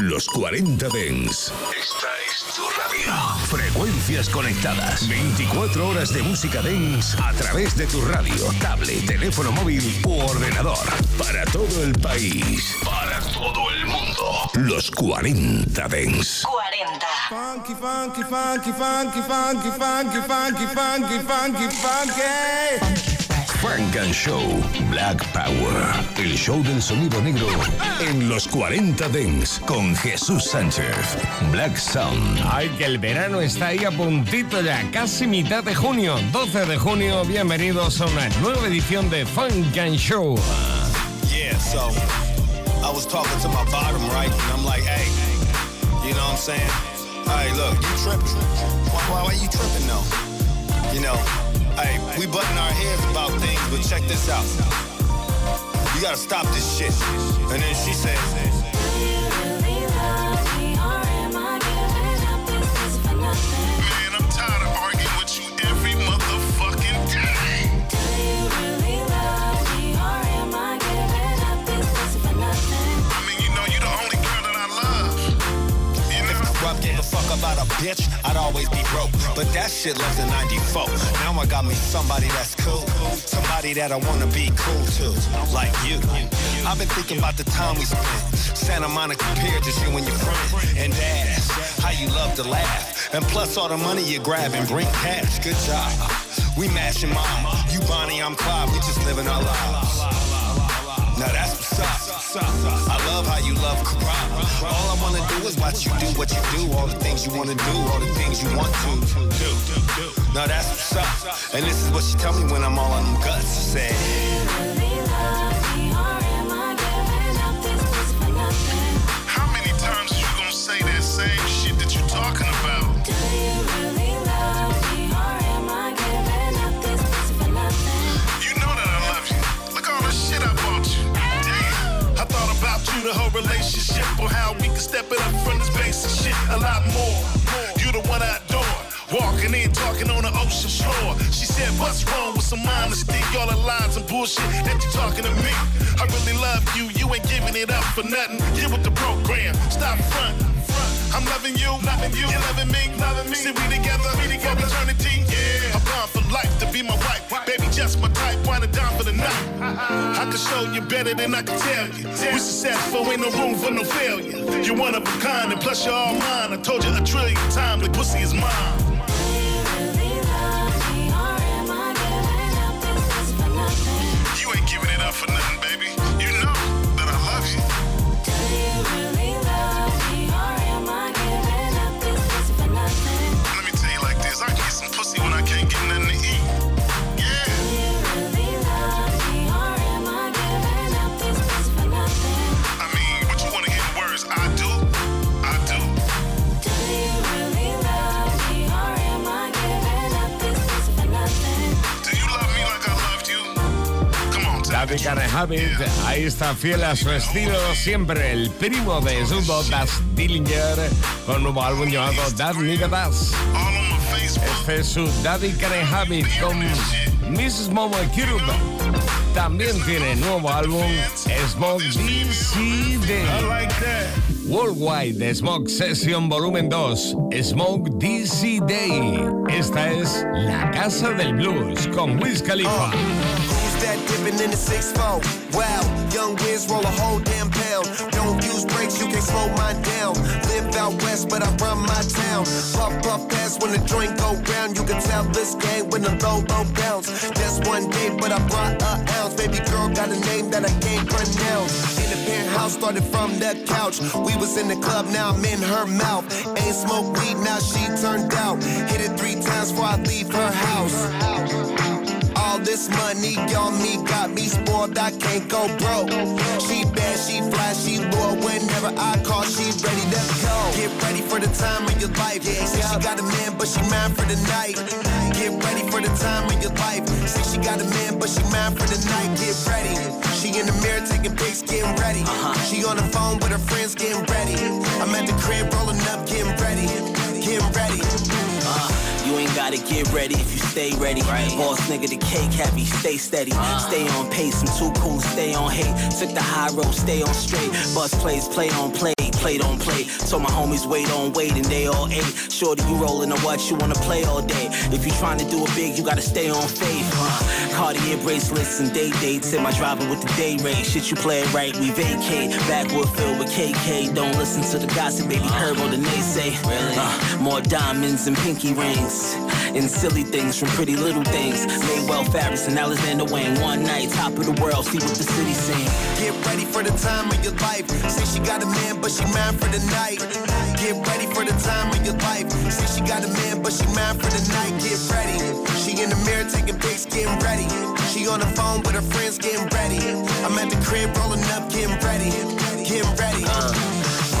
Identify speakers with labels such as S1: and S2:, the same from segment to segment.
S1: Los 40 Dens. Esta es tu radio. Frecuencias conectadas. 24 horas de música Dens a través de tu radio, tablet, teléfono móvil u ordenador. Para todo el país. Para todo el mundo. Los 40 Dens.
S2: 40.
S3: Funky, funky, funky, funky, funky, funky, funky, funky, funky, funky.
S1: Frank and Show Black Power. El show del sonido negro en los 40 Dents con Jesús Sánchez. Black Sound.
S4: Ay, que el verano está ahí a puntito ya, casi mitad de junio, 12 de junio. Bienvenidos a una nueva edición de Funk and Show.
S5: Yeah, so I was talking to my bottom right, and I'm like, hey, you know what I'm saying? Hey, look, you tripping. Why, why, why you tripping though? You know, hey, we button our heads about things, but check this out. You gotta stop this shit. And then she said, about a bitch, I'd always be broke. But that shit left in 94. Now I got me somebody that's cool. Somebody that I wanna be cool to. Like you. I've been thinking about the time we spent. Santa Monica Pier, just you and your friend. And ass, how you love to laugh. And plus all the money you grab and bring cash. Good job. We mashing mom. You Bonnie, I'm Clyde. We just living our lives. Now that's what's up. I love how you love Quran. All I wanna do is watch you do what you do, all the things you wanna do, all the things you want to do. Now that's what's up. And this is what she tell me when I'm all on them guts. She said,
S6: a lot more. You the one I adore. Walking in, talking on the ocean floor. She said, What's wrong with some honesty? All the lies and bullshit that you talking to me. I really love you, you ain't giving it up for nothing. Get with the program, stop front. I'm loving you, loving you, you loving me, loving me. See we together, we together, for eternity. Yeah, I'm born for life to be my wife. Baby, just my type, wanna down for the night. I can show you better than I can tell you. We successful, ain't no room for no failure. You're one of a kind, and plus you're all mine. I told you a trillion times, the pussy is mine. You ain't giving it up for nothing, baby. Pussy when I can't get nothing to eat. Yeah. I mean, what you want to hear in words? I do. I do. Do you love me like I loved you? Come on,
S4: It, ahí está fiel a su estilo siempre, el primo de Zubo, Das Dillinger, con un nuevo álbum llamado That Nigga Das. Este es su Daddy Can Have It con Mrs. Momo Kirub. También tiene nuevo álbum Smoke DCD. Worldwide Smoke Session Volumen 2, Smoke DC Day. Esta es La Casa del Blues con Wiz Khalifa.
S7: That dipping in the 6-4? Wow, young Wiz roll a whole damn pound. Don't use brakes, you can't slow mine down. Live out west, but I run my town. Puff, puff, pass when the joint go round. You can tell this game when the low, low bounce. Just one day, but I brought a ounce. Baby girl got a name that I can't pronounce. In the penthouse, started from the couch. We was in the club, now I'm in her mouth. Ain't smoke weed, now she turned out. Hit it three times before I leave her house. All this money on me got me spoiled, I can't go broke. She bad, she fly, she loyal. Whenever I call, she ready to go. Get ready for the time of your life. Yeah, say she got a man, but she mine for the night. Get ready for the time of your life. Say she got a man, but she mine for the night. Get ready. She in the mirror taking pics, getting ready. Uh-huh. She on the phone with her friends, getting ready. I'm at the crib rolling up, getting ready. Getting ready. Uh-huh.
S8: You ain't
S2: gotta get ready if you stay ready. Right. Boss nigga, the cake heavy, stay steady. Uh. Stay on pace, I'm too cool stay on hate. Took the high road, stay on straight. Bus plays, play on play play don't play. Told my homies wait on wait and they all ate. Shorty, you rolling or what? You wanna play all day. If you trying to do it big, you gotta stay on faith. Uh, Cartier bracelets and day dates. In my driving with the day rate. Shit, you play it right, we vacate. Backwood filled with KK. Don't listen to the gossip, baby. Herb or the naysay. Uh, more diamonds and pinky rings. And silly things from pretty little things. Maywell Fabrics and Alexander Wang. One night, top of the world, see what the city sing.
S7: Get ready for the time of your life. Say she got a man, but she mine for the night. Get ready for the time of your life. Say she got a man, but she mine for the night. Get ready. She in the mirror taking pics, getting ready. She on the phone with her friends, getting ready. I'm at the crib rolling up, getting ready. Getting ready. Uh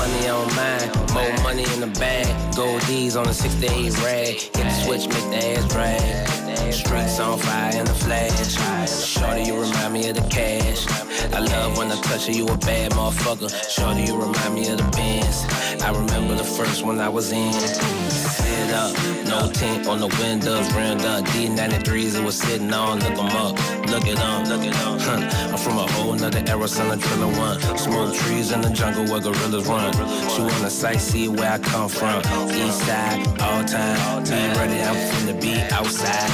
S9: money on mine, more money in the bag. Gold D's on a six to eight rag. Hit the switch, make the ass drag. Streets on fire in the flash. Shorty, you remind me of the cash. I love when I touch you, you a bad motherfucker. Shorty, you remind me of the Benz. I remember the first one I was in. Sit up, no tint on the windows, rimmed up. D93s, it was sitting on. Look them up, look it up, look it up. Huh. I'm from a whole nother era, son of Triller One. Smoke trees in the jungle where gorillas run. She wanna sightsee where I come from. East side, all time. Be ready, I'm finna be outside.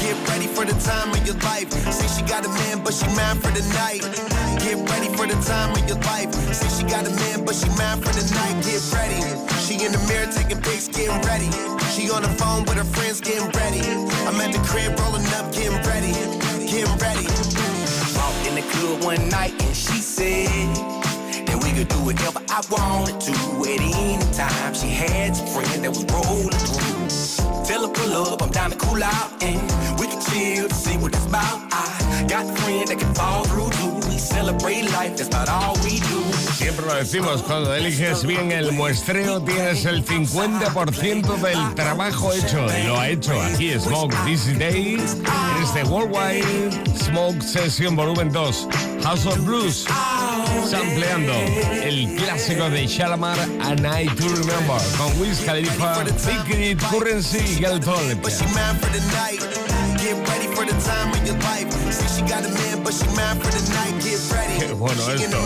S7: Get ready for the time of your life. Say she got a man, but she mine for the night. Get ready for the time of your life. Say she got a man, but she mine for the night. Get ready. She in the mirror taking pics, getting ready. She on the phone with her friends, getting ready. I'm at the crib rolling up, getting ready. Getting ready.
S10: Walked in the club one night and she said that we could do whatever I wanted to at any time. She had some friends that was rolling through. Tell her pull up, I'm down to cool out and we can chill to see what it's about. I got a friend that can fall through too.
S4: Siempre lo decimos, cuando eliges bien el muestreo tienes el 50% del trabajo hecho. Y lo ha hecho aquí Smoke This Day en este Worldwide Smoke Session Volumen 2. House of Blues, sampleando el clásico de Shalamar A Night to Remember con Wiz Khalifa, Big Currency y Gal Qué bueno esto. Get ready. Smoke this day. Recordamos a man but she man for The night get ready bueno esto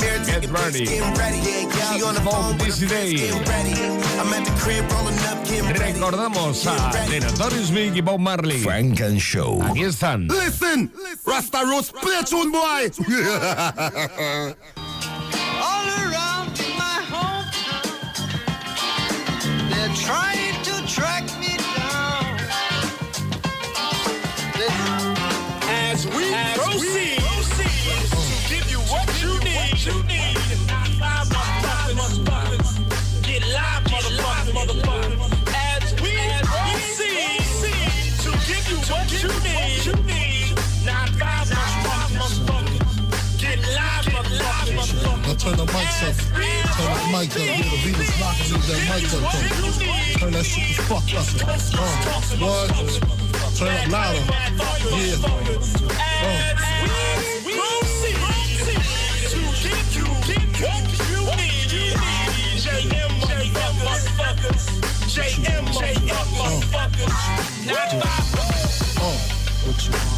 S4: we remember the Notorious Big y Bob Marley.
S1: Funk and Show.
S4: Aquí están.
S3: Listen, Rasta Rose, play tune, boy.
S11: All around my hometown, they're trying
S12: turn the mics up. Turn the mic up. Yeah, the beat is knocking me that mic up. Turn that shit the fuck up. Uh, what? Turn it louder. Yeah. Uh.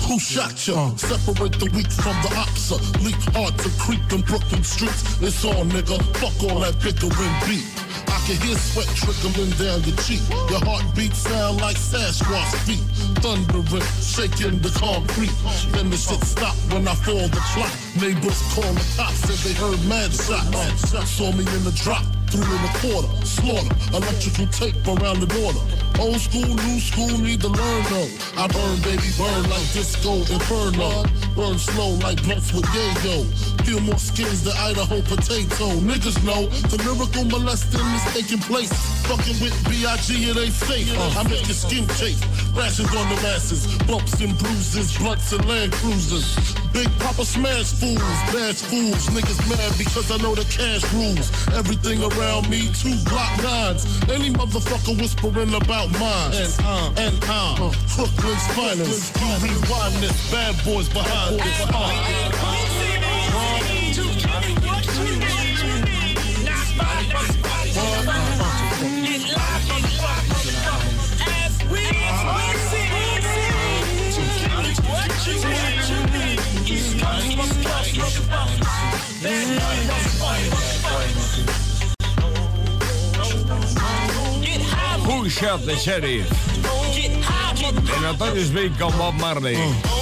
S12: Who shot? Uh. Separate the weak from the oxa. Leap hard to creep in Brooklyn streets. It's all nigga. Fuck all that bickering beat. I can hear sweat trickling down your cheek. Your heartbeat sound like Sasquatch feet. Thundering, shaking the concrete. Then the shit stop when I fall the clock. Neighbors call the cops, said they heard mad shots. Saw me in the drop, threw in a quarter. Slaughter, electrical tape around the border. Old school, new school, need to learn though. I burn, baby, burn like disco inferno. Burn slow like blunts with yayo. Feel more skins than Idaho potato. Niggas know the miracle molesting is taking place. Fucking with B.I.G. it ain't safe. Uh, I make your skin chafe. Rashes on the masses. Bumps and bruises, blunts and land cruisers. Big Papa smash fools, bash fools. Niggas mad because I know the cash rules. Everything around me, two block nines. Any motherfucker whispering about mine. And uh, and uh, Brooklyn's finest. You rewind this, bad boys behind this.
S4: Shot the Sheriff. De Notorious Big con Bob Marley.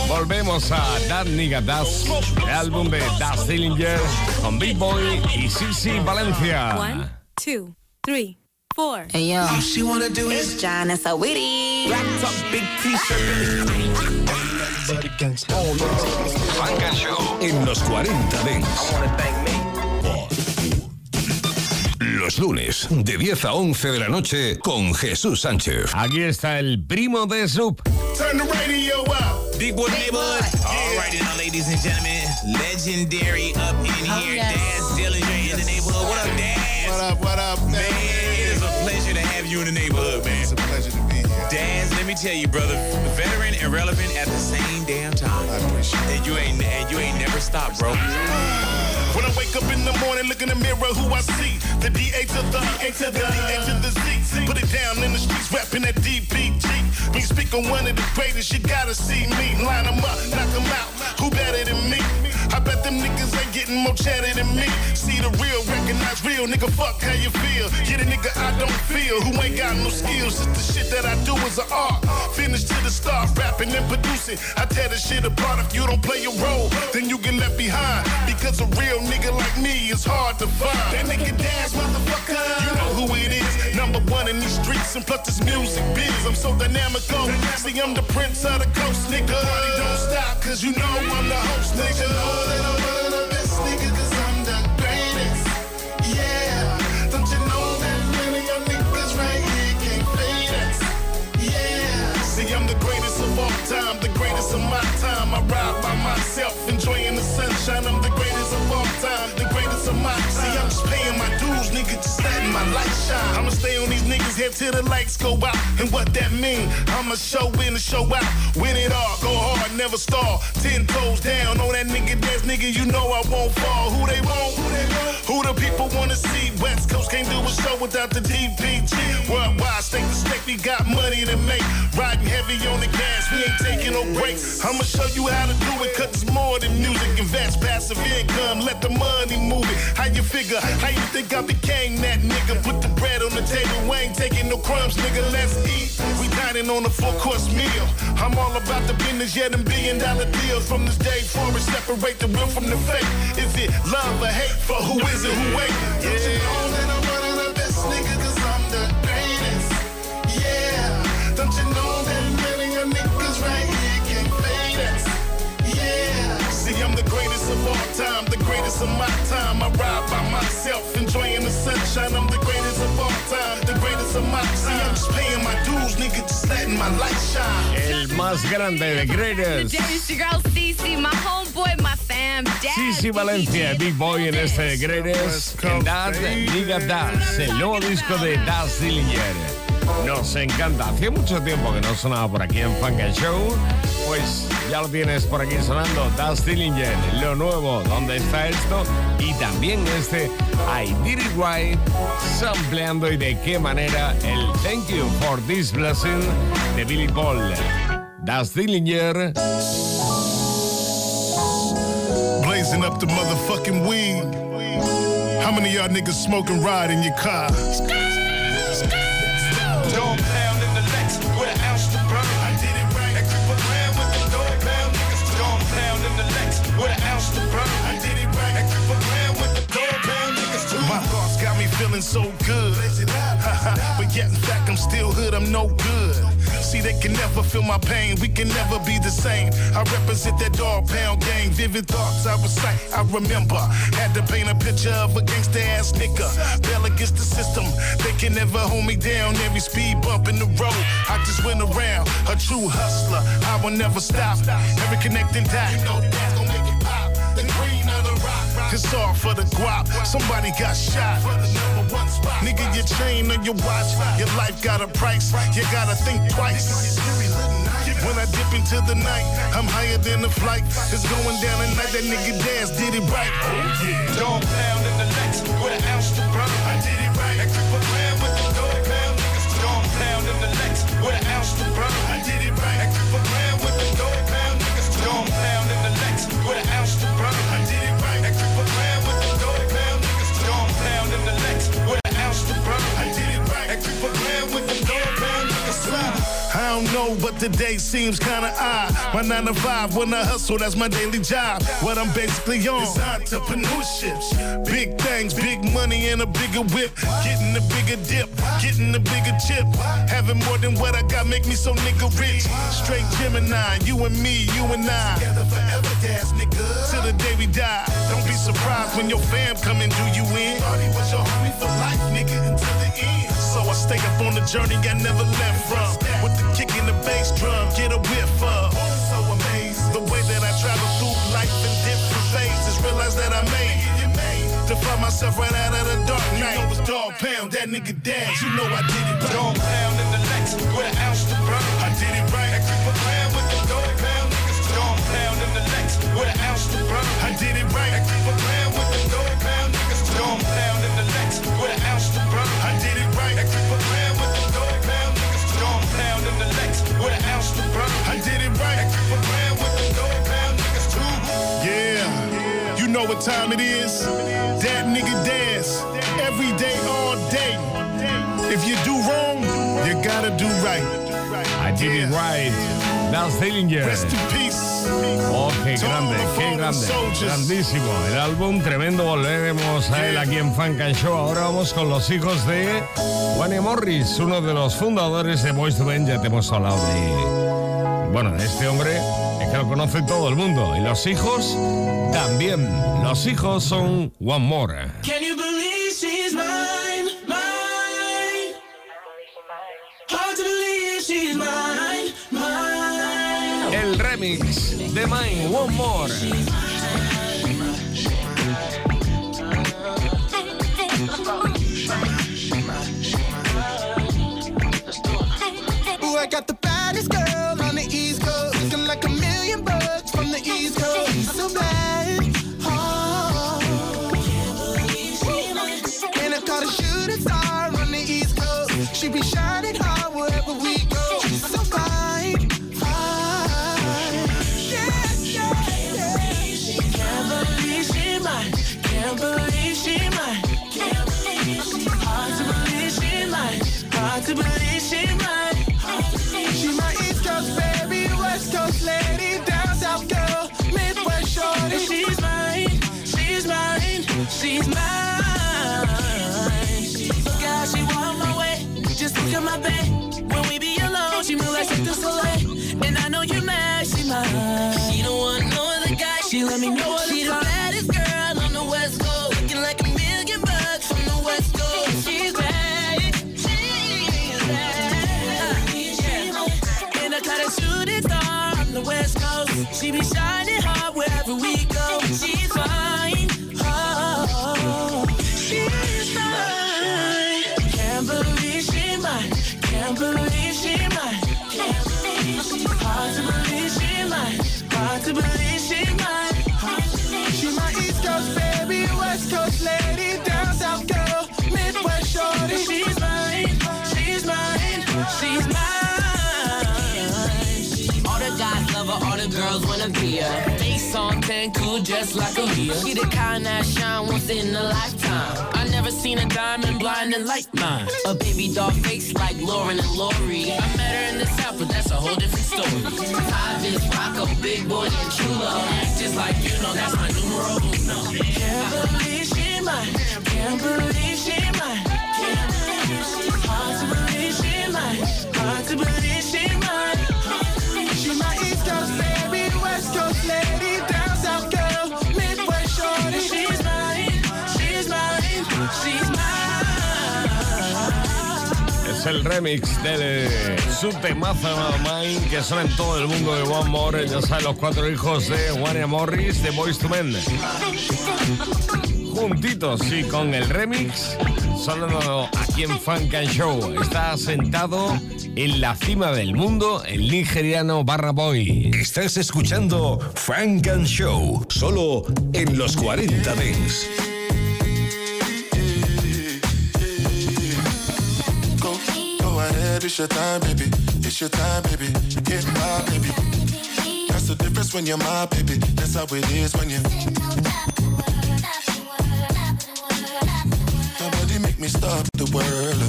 S4: Volvemos a That Nigga Das, el álbum de Das Dillinger con Big Boy y Sisi Valencia.
S13: One, two, three, four.
S14: Hey yo,
S2: All she wanna do is
S14: it's John and Sawiri.
S2: Black top, big t-shirt.
S1: Funk and Show en los 40 Dents. Los lunes, de 10 a 11 de la noche, con Jesús Sánchez.
S4: Aquí está el primo de Sub.
S6: Turn the radio up.
S15: Big boy neighborhood. All right, now, ladies and gentlemen, legendary up in here. Daz Dillinger in the neighborhood. What up, Daz?
S6: What up, what up,
S15: Man, it is a pleasure to have you in the neighborhood, man.
S6: It's a pleasure to be here.
S15: Daz, let me tell you, brother, veteran and relevant at the same damn time.
S6: I appreciate it.
S15: And you ain't and you ain't never stopped, bro.
S6: When I wake up in the morning, look in the mirror, who I see? The DA to the A to the D A to the Z. Put it down in the streets, rapping that DPG. You speak on one of the greatest, you gotta see me. Line them up, knock them out. Who better than me? I bet them niggas ain't getting more cheddar than me. See the real, recognize real, nigga. Fuck how you feel. Get a nigga I don't feel, who ain't got no skills. Just the shit that I do is an art. Finish to the start, rapping and producing. I tear the shit apart. If you don't play your role, then you get left behind. Because a real nigga like me is hard to find. That nigga dance, motherfucker. You know who it is. Number one in these streets and plus this music biz. I'm so dynamical. See, I'm the prince of the coast, nigga. Party don't stop, cause you know I'm the host, nigga. Time, the greatest of my time. I ride by myself, my light shine. I'ma stay on these niggas' head till the lights go out. And what that mean? I'ma show in and show out. Win it all, go hard, never stall. Ten toes down on that nigga dance, nigga, you know I won't fall. Who they want? Who they want? Who the people wanna see? West Coast can't do a show without the DPG. Worldwide, state to state, we got money to make. Riding heavy on the gas, we ain't taking no breaks. I'ma show you how to do it, cause more than music. Invest passive income, let the money move it. How you figure? How you think I became that nigga? Put the bread on the table, we ain't taking no crumbs, nigga, let's eat. We dining on a four course meal. I'm all about the business, yeah, them billion dollar deals. From this day forward, separate the real from the fake. Is it love or hate for who is it, who ain't? Yeah. Don't you know that I'm one of the best, nigga, cause I'm the greatest. Yeah. Don't you know that of niggas right here us? Yeah. See, I'm the greatest of all time, the greatest of my time. I ride by myself, sunshine. I'm the greatest of all time, the greatest of my time. See, I'm just paying my dues, nigga, just letting my light shine.
S4: El más grande de Greatest.
S13: It's your girl Cece, my homeboy, my fam, dad.
S4: Sisi Valencia, Big Boy en este Greatest. En Dad, Diga Das, el nuevo disco de Das Dillinger. Nos encanta. Hacía mucho tiempo que no sonaba por aquí en Funk and Show. Pues ya lo tienes por aquí sonando. Das Dillinger, lo nuevo. ¿Dónde está esto? Y también este I Did It Right, sampleando y de qué manera el Thank You for This Blessing de Billy Paul. Das Dillinger.
S6: Blazing up the motherfucking weed. How many y'all niggas smoking ride in your car? So good. but yet, in fact, I'm still hood, I'm no good. See, they can never feel my pain, we can never be the same. I represent that dog pound gang, vivid thoughts I recite, I remember. Had to paint a picture of a gangsta ass nigga. Bell against the system, they can never hold me down. Every speed bump in the road, I just went around. A true hustler, I will never stop. Every connecting dot, you know that's gonna make it pop. The green. It's all for the guap. Somebody got shot. Nigga, your chain on your watch. Your life got a price. You gotta think twice. When I dip into the night, I'm higher than the flight. It's going down tonight. That nigga dance did it right. Oh yeah.
S16: Dog
S6: know, but the day seems kinda odd. My nine to five, when I hustle, that's my daily job. What I'm basically on is entrepreneurship. Big things, big money, and a bigger whip. Getting a bigger dip, getting a bigger chip. Having more than what I got make me so nigga rich. Straight Gemini, you and me, you and I. Together forever, gas nigga. Till the day we die. Don't be surprised when your fam come and do you in. He was your homie for life, nigga, until the end. I stay up on the journey I never left from. With the kick in the bass drum, get a whiff of. So amazed the way that I travel through life in different phases. Realize that I made it. To find myself right out of the dark night. You know it's dog pound, that nigga dash. You know I did it right. Dog pound in the Lex with an ounce to burn. I did it right. I creep around with the dog pound niggas. Dog pound in the Lex with an ounce to burn. I did it right. I creep around with the dog pound niggas. Dog pound in the Lex with an ounce to burn. I did it right. I creep around with the dog pound niggas. Dog pound in the Lex with an ounce to burn. I did it right. I creep around with the dog pound niggas too. Yeah. You know what time it is? That nigga dance. Every day, all day. If you do wrong, you gotta do right.
S4: I did it right. Nas Dillinger.
S6: Rest in peace.
S4: Oh, qué grande, qué grande. Grandísimo. El álbum tremendo. Volveremos a él aquí en Funk and Show. Ahora vamos con los hijos de Wanya Morris, uno de los fundadores de Boys to Men. Ya te hemos hablado de. Bueno, de este hombre es que lo conoce todo el mundo. Y los hijos también. Los hijos son One More.
S17: Can you believe she's mine, mine? Hard to believe she's mine.
S4: El remix de Mine
S14: WanMor. West
S18: 10, cool just like a Mia. She the kind that shine once in a lifetime. I never seen a diamond blinding like mine. A baby doll face like Lauren and Lori. I met her in the South, but that's a whole different story. I just rock a big boy and chulo. Just like you know, that's my numero uno.
S17: Can't believe she mine. Can't believe she mine. Can't believe she Hard to believe she mine. Hard to believe she mine.
S14: She my East Coast baby,
S4: Es el remix de su temazo Mine que suena en todo el mundo de One More. Ya saben, los cuatro hijos de Wanya Morris de Boys to Men. Juntitos, sí, con el remix, sonando aquí en Funk and Show. Está sentado en la cima del mundo el nigeriano Barra Boy.
S1: Estás escuchando Funk and Show, solo en los 40 Dents.
S19: Go, go ahead, it's your time, baby. It's your time, baby. Get my baby. That's the difference when you're my baby. That's how it is when you. Make me stop the world.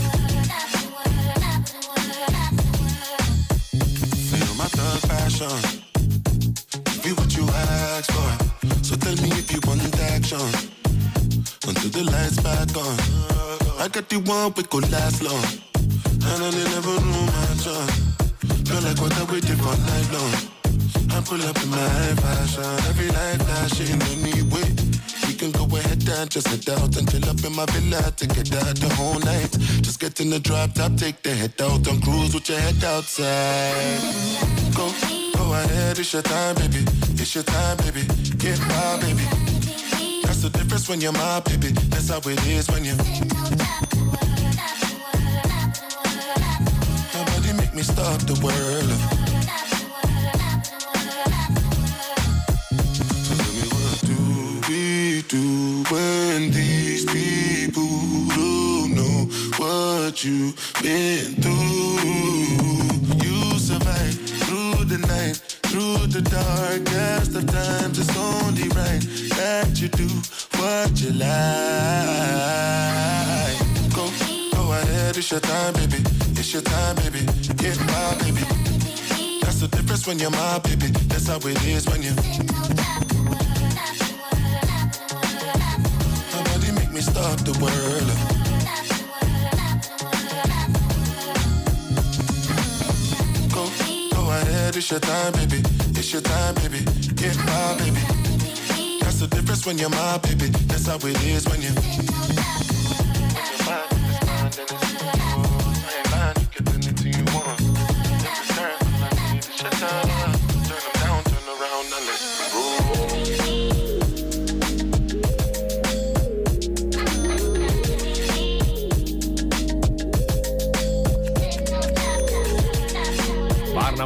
S19: Feel my thug passion. Be what you ask for. So tell me if you want action. Until the lights back on. I got the one we could last long. And I never knew my chance. Feel like what I waited for night long. I pull up in my fashion. Every night flashing anyway. Can go ahead and just head out and chill up in my villa to get out the whole night. Just get in the drop top, take the head out and cruise with your head outside. Go, go ahead, it's your time, baby. It's your time, baby. Get my baby. That's the difference when you're my baby. That's how it is when you. Nobody make me stop the world. Do when these people don't know what you've been through? You survive through the night, through the darkest of times. It's only right that you do what you like. Go, go ahead, it's your time, baby. It's your time, baby. Get my baby. That's the difference when you're my baby. That's how it is when you. Stop the world. Go, go ahead, it's your time, baby. It's your time, baby. Get my baby. That's the difference when you're my baby. That's how it is when you.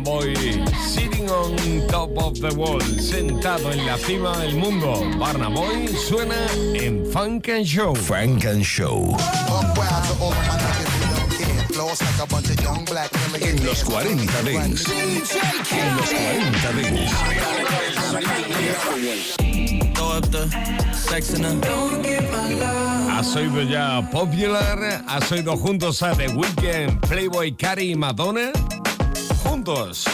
S4: Boy, sitting on top of the world, sentado en la cima del mundo. Barna Boy suena en Funk and Show.
S1: Funk and Show. En los 40 Dents. En los 40 Dents.
S4: ¿Has oído ya Popular? ¿Has oído juntos a The Weeknd, Playboy Carey y Madonna? Juntos.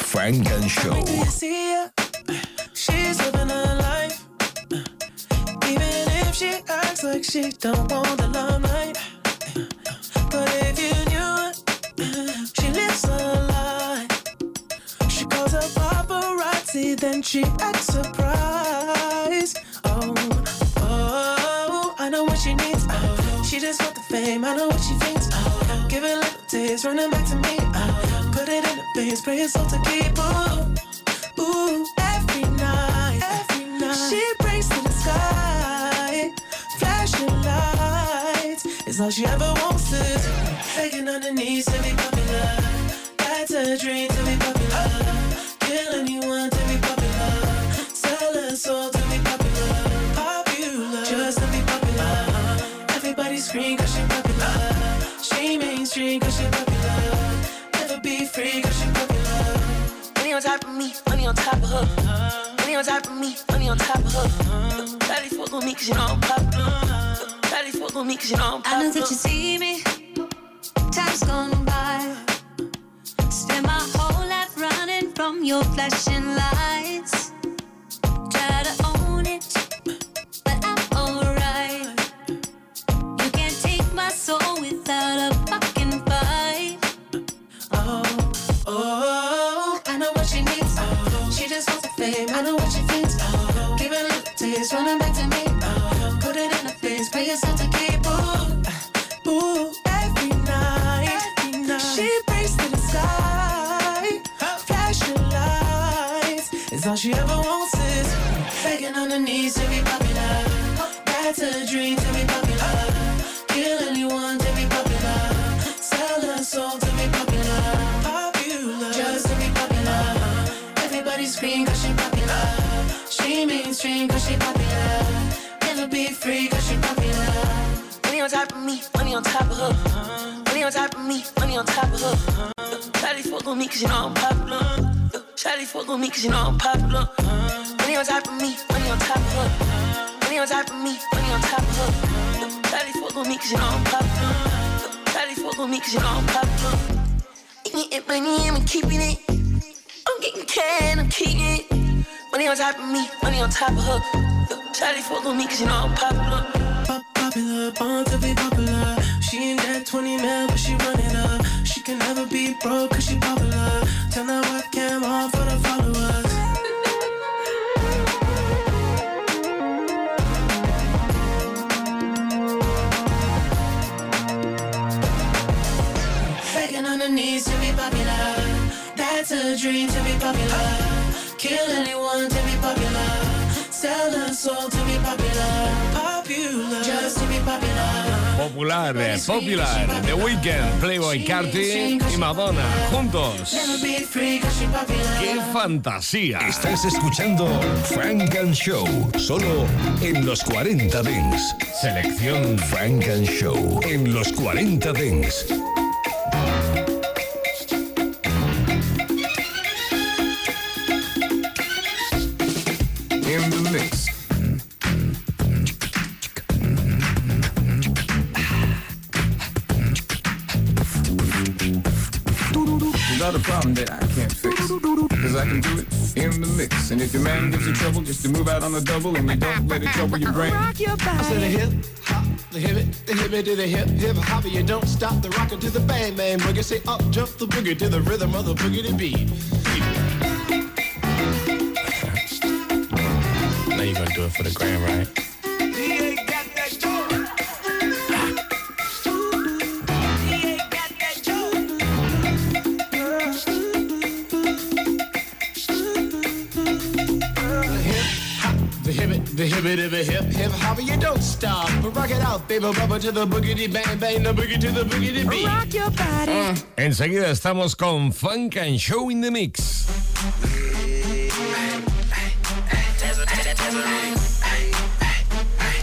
S1: Funk and Show.
S14: She's living her life. Even if she acts like she don't want cause
S20: you know I'm.
S21: I know that you see me. Time's gone by. Spend my whole life running from your flashing lights. Try to own it, but I'm alright. You can't take my soul without a fucking fight.
S14: Oh, oh, I know what she needs. Oh, she just wants the fame. I know what she thinks. Oh, a little taste, running back to me. All she ever wants is begging on her knees to be popular. That's a dream to be popular. Kill anyone to be popular. Sell her soul to be popular. Popular, just to be popular. Everybody scream cause she popular. She mainstream cause she popular. Never be free cause she popular.
S20: Money on top of me, money on top of her. Money on top of me, money on top of her. Daddy fuck on me cause you know I'm popular. Shawty fuck on me cause you know I'm popular. Money on top of me, money on top of her. Money on top of me, money on top of her. Daddy fuck with me cause you know I'm popular. Daddy fuck with me cause you know I'm popular. Eating money, I'm keeping it. I'm getting can, I'm keeping it. Money on top of me, money on top of her. Shawty fuck with me cause you know I'm popular.
S14: Pop popular, born to be popular. She ain't that 20 mil, but she run it up. Can never be broke cause she popular. Turn that webcam on for the followers. Begging on knees to be popular. That's a dream to be popular. Kill anyone to be popular. Sell her soul to be. Popular. Popular. Popular.
S4: The Weeknd, Playboy Carti y Madonna juntos. ¡Qué fantasía!
S1: Estás escuchando Frank and Show, solo en los 40 Dents.
S4: Selección
S1: Frank and Show en los 40 Dents.
S22: Problem that I can't fix. Cause I can do it in the mix. And if your man gives you trouble, just to move out on the double and you don't let it trouble your brain.
S23: I said the hip hop, the hip it, the hip it to the hip hip hop. You don't stop the rocker to the bang bang boogie. Say up jump the boogie to the rhythm of the boogie to beat.
S24: Now you're gonna do it for the gram, right?
S23: Hip it, the hip it, the hip hip hop. You don't stop, but rock it out, baby, bubba to the boogity bang bang, the boogie to the boogie to beat. Rock your body. Mm.
S4: Enseguida estamos con Funk and Show in the Mix.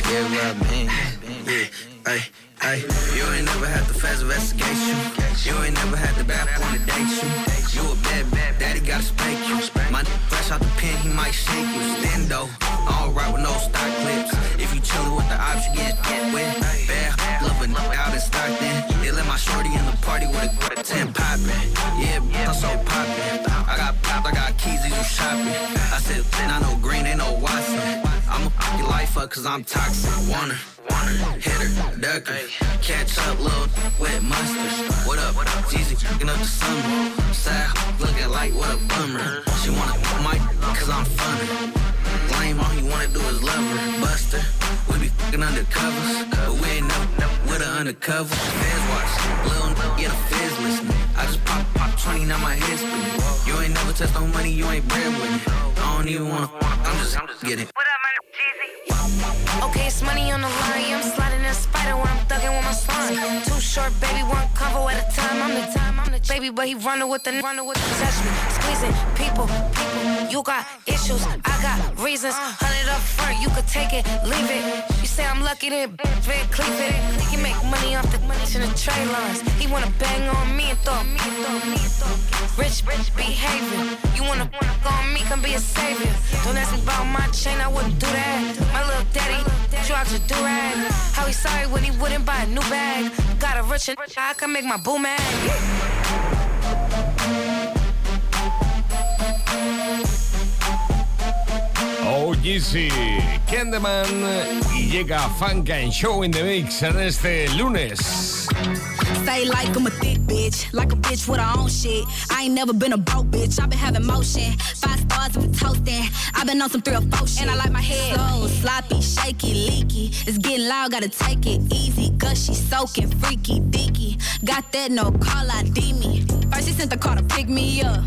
S2: Yeah, where I. Yeah, ay, ay. You ain't never had the fast investigation. You ain't never had the bath on the date you. You a bad, bad daddy gotta spank you. My fresh out the pen, he might shake you. Stand though, ride with no stock clips. If you chillin' with the ops, you get wet. Bad, love a nigga out in then. They let my shorty in the party with a, with a 10 poppin'. Yeah, I'm so poppin'. I got pop, I got keys, these you shopping. I said, then I know green, ain't no Watson. I'ma fuck your life up cause I'm toxic. Wanna, wanna, hit her, duck her. Catch up, little wet mustard. What up? what up, Jeezy fucking up the summer. Sad, looking like what a bummer. She wanna mic cause I'm funny. Lame, all you wanna do is love her. Undercovers. But we ain't never with her undercover. Fans watch, little n- get a fizz listen. I just pop, pop 20, now my head spinning. You ain't never touched no money, you ain't bread with it. I don't even wanna, I'm just, I'm just getting. What up, man? Jeezy.
S25: Okay, it's money on the line. I'm sliding in a spider when I'm thugging with my slime. Too short, baby, one combo at a time. I'm the time, I'm the baby, but he running with the running with the me, squeezing people, people. You got issues, I got reasons. Hundred up front, you could take it, leave it. Say I'm lucky, then red cleave it. He make money off the money in the trade lines. He wanna bang on me and throw me throw me throw. Rich, rich behavior. You wanna go on me, come be a savior. Don't ask me about my chain, I wouldn't do that. My little daddy, dropped a durag. How he sorry when he wouldn't buy a new bag. Got a rich and I can make my boo mad.
S4: Yeezy, Candyman y llega Funk and Show in the Mix en este lunes.
S26: Say like I'm a thick bitch, like a bitch with her own shit. I ain't never been a broke bitch, i been having motion. Five stars if we toasting. i been on some three or four shit. And I like my head slow, sloppy, shaky, leaky. It's getting loud, gotta take it easy. Gushy, soaking, freaky, deaky. Got that no call ID me. First he sent the car to pick me up.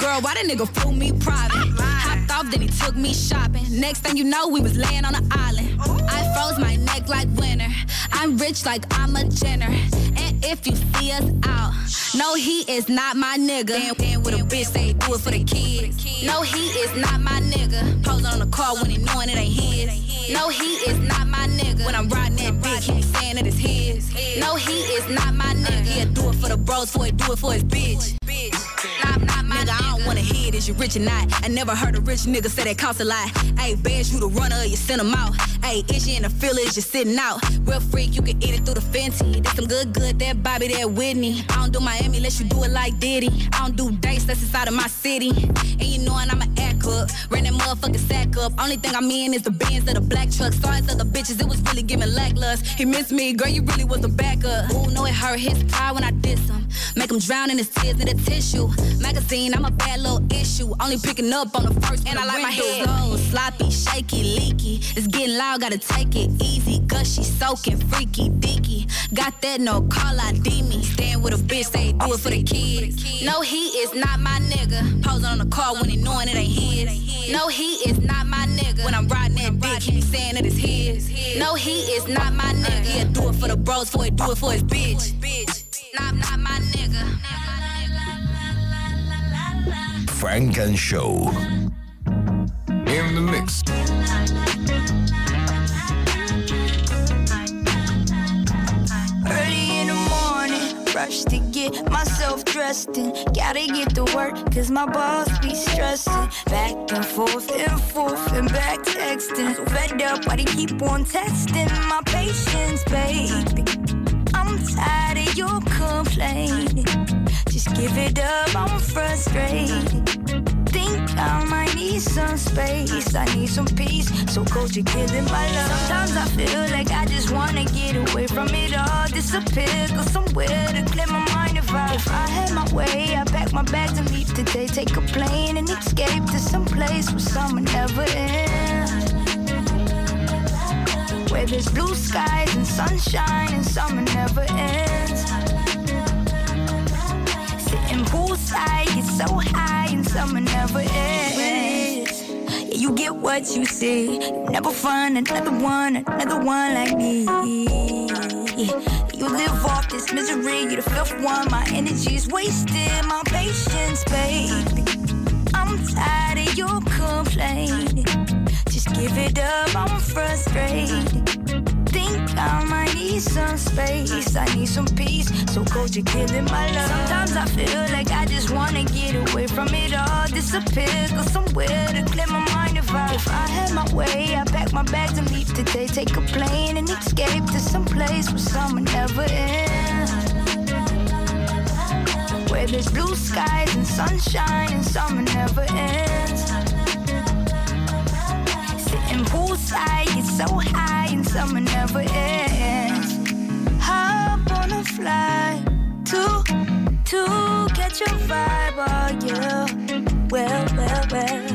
S26: Girl, why that nigga flew me private? Hopped off, then he took me shopping. Next thing you know, we was laying on an island. I froze my neck like winter. I'm rich like I'm a Jenner. And if you see us out, no, he is not my nigga. Damn, with a bitch, say do it for the kids. No, he is not my nigga. Posing on the car when he knowing it ain't his. No, he is not my nigga. When I'm riding that dick, he be saying that it's his. No, he is not my nigga. He'll do it for the bros, for he do it for his bitch. Is you rich or not? I never heard a rich nigga say that cost a lot. Hey, bands, you the runner, you send them out. Hey, is you in the feelings, you sitting out. Real freak, you can eat it through the Fenty. That's some good, good, that Bobby, that Whitney. I don't do Miami unless you do it like Diddy. I don't do dates, that's inside of my city. And you knowin' I'm an act up. Ran that motherfucking sack up. Only thing I'm in is the Benz of the black truck. Sorry to the bitches, it was really giving lacklust. He missed me, girl, you really was the backup. Ooh, know it hurt his pride when I diss him. Make him drown in his tears in the tissue. Magazine, I'm a bad little issue. Only picking up on the first and I like my head slow, sloppy, shaky, leaky. It's getting loud, gotta take it easy. Gushy, soaking, freaky, deaky. Got that no call ID me. Stand with a bitch, say do it for the kids. No, he is not my nigga. Posing on the car when he knowing it ain't his. No, he is not my nigga. When I'm riding that dick, he be saying that it's his. No, he is not my nigga. Yeah, do it for the bros, for it, do it for his bitch. Not, not my nigga.
S6: Funk and Show.
S22: In the mix.
S27: Early in the morning, rush to get myself dressed and gotta get to work cause my boss be stressing. Back and forth and forth and back texting. So fed up, why they keep on testing my patience, baby? I'm tired of your complaining. Just give it up, I'm frustrated. Think I might need some space. I need some peace. So cold, you're killing my love. Sometimes I feel like I just wanna get away from it all. Disappear, go somewhere to clear my mind. If I, if I had my way, I pack my bags and leave today. Take a plane and escape to some place where summer never ends. Where there's blue skies and sunshine and summer never ends. Sitting poolside, get so high and summer never ends. Yeah, you get what you see. You never find another one, another one like me. You live off this misery, you're the fifth one. My energy's wasted, my patience, baby. I'm tired of your complaining. Just give it up, I'm frustrated. Think I might need some space. I need some peace. So cold, you're killing my love. Sometimes I feel like I just wanna get away from it all. Disappear, go somewhere to clear my mind. If I, if I had my way, I pack my bags and leave today. Take a plane and escape to some place where summer never ends. Where there's blue skies and sunshine and summer never ends. Sitting poolside, get so high and summer never ends. Hop on a flight to to catch your vibe, oh yeah. Well, well, well.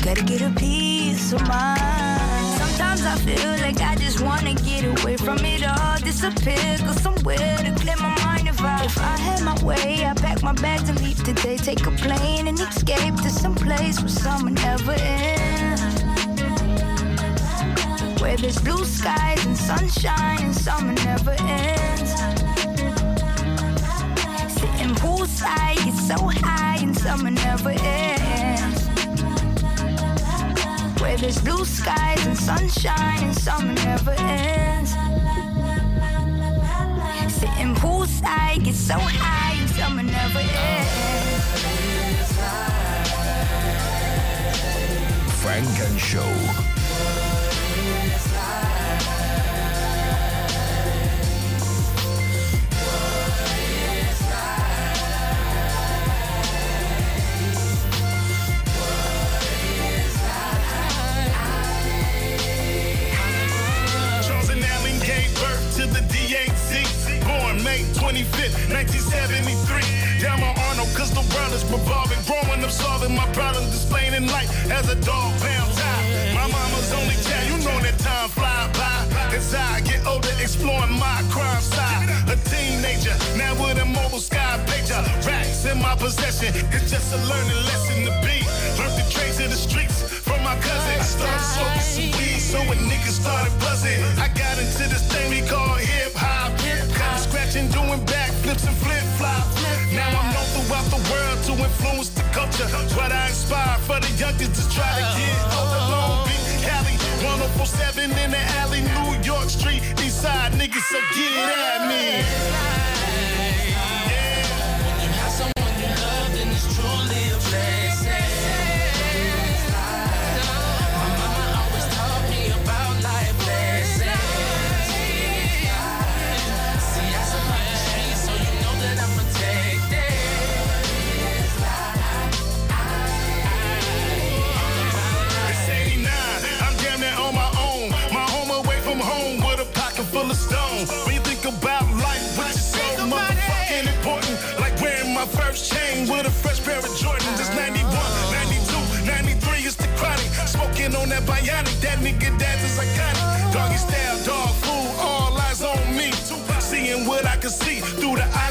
S27: Gotta get a piece of mind. Sometimes I feel like I just wanna get away from it all. Disappear, go somewhere to clear my mind. If I, if I had my way, I pack my bags and leave today. Take a plane and escape to some place where summer never ends. Where there's blue skies and sunshine and summer never ends. Sitting poolside, get so high and summer never ends. Where there's blue skies and sunshine and summer never ends. Sitting poolside, get so high and summer never ends.
S6: Funk and Show.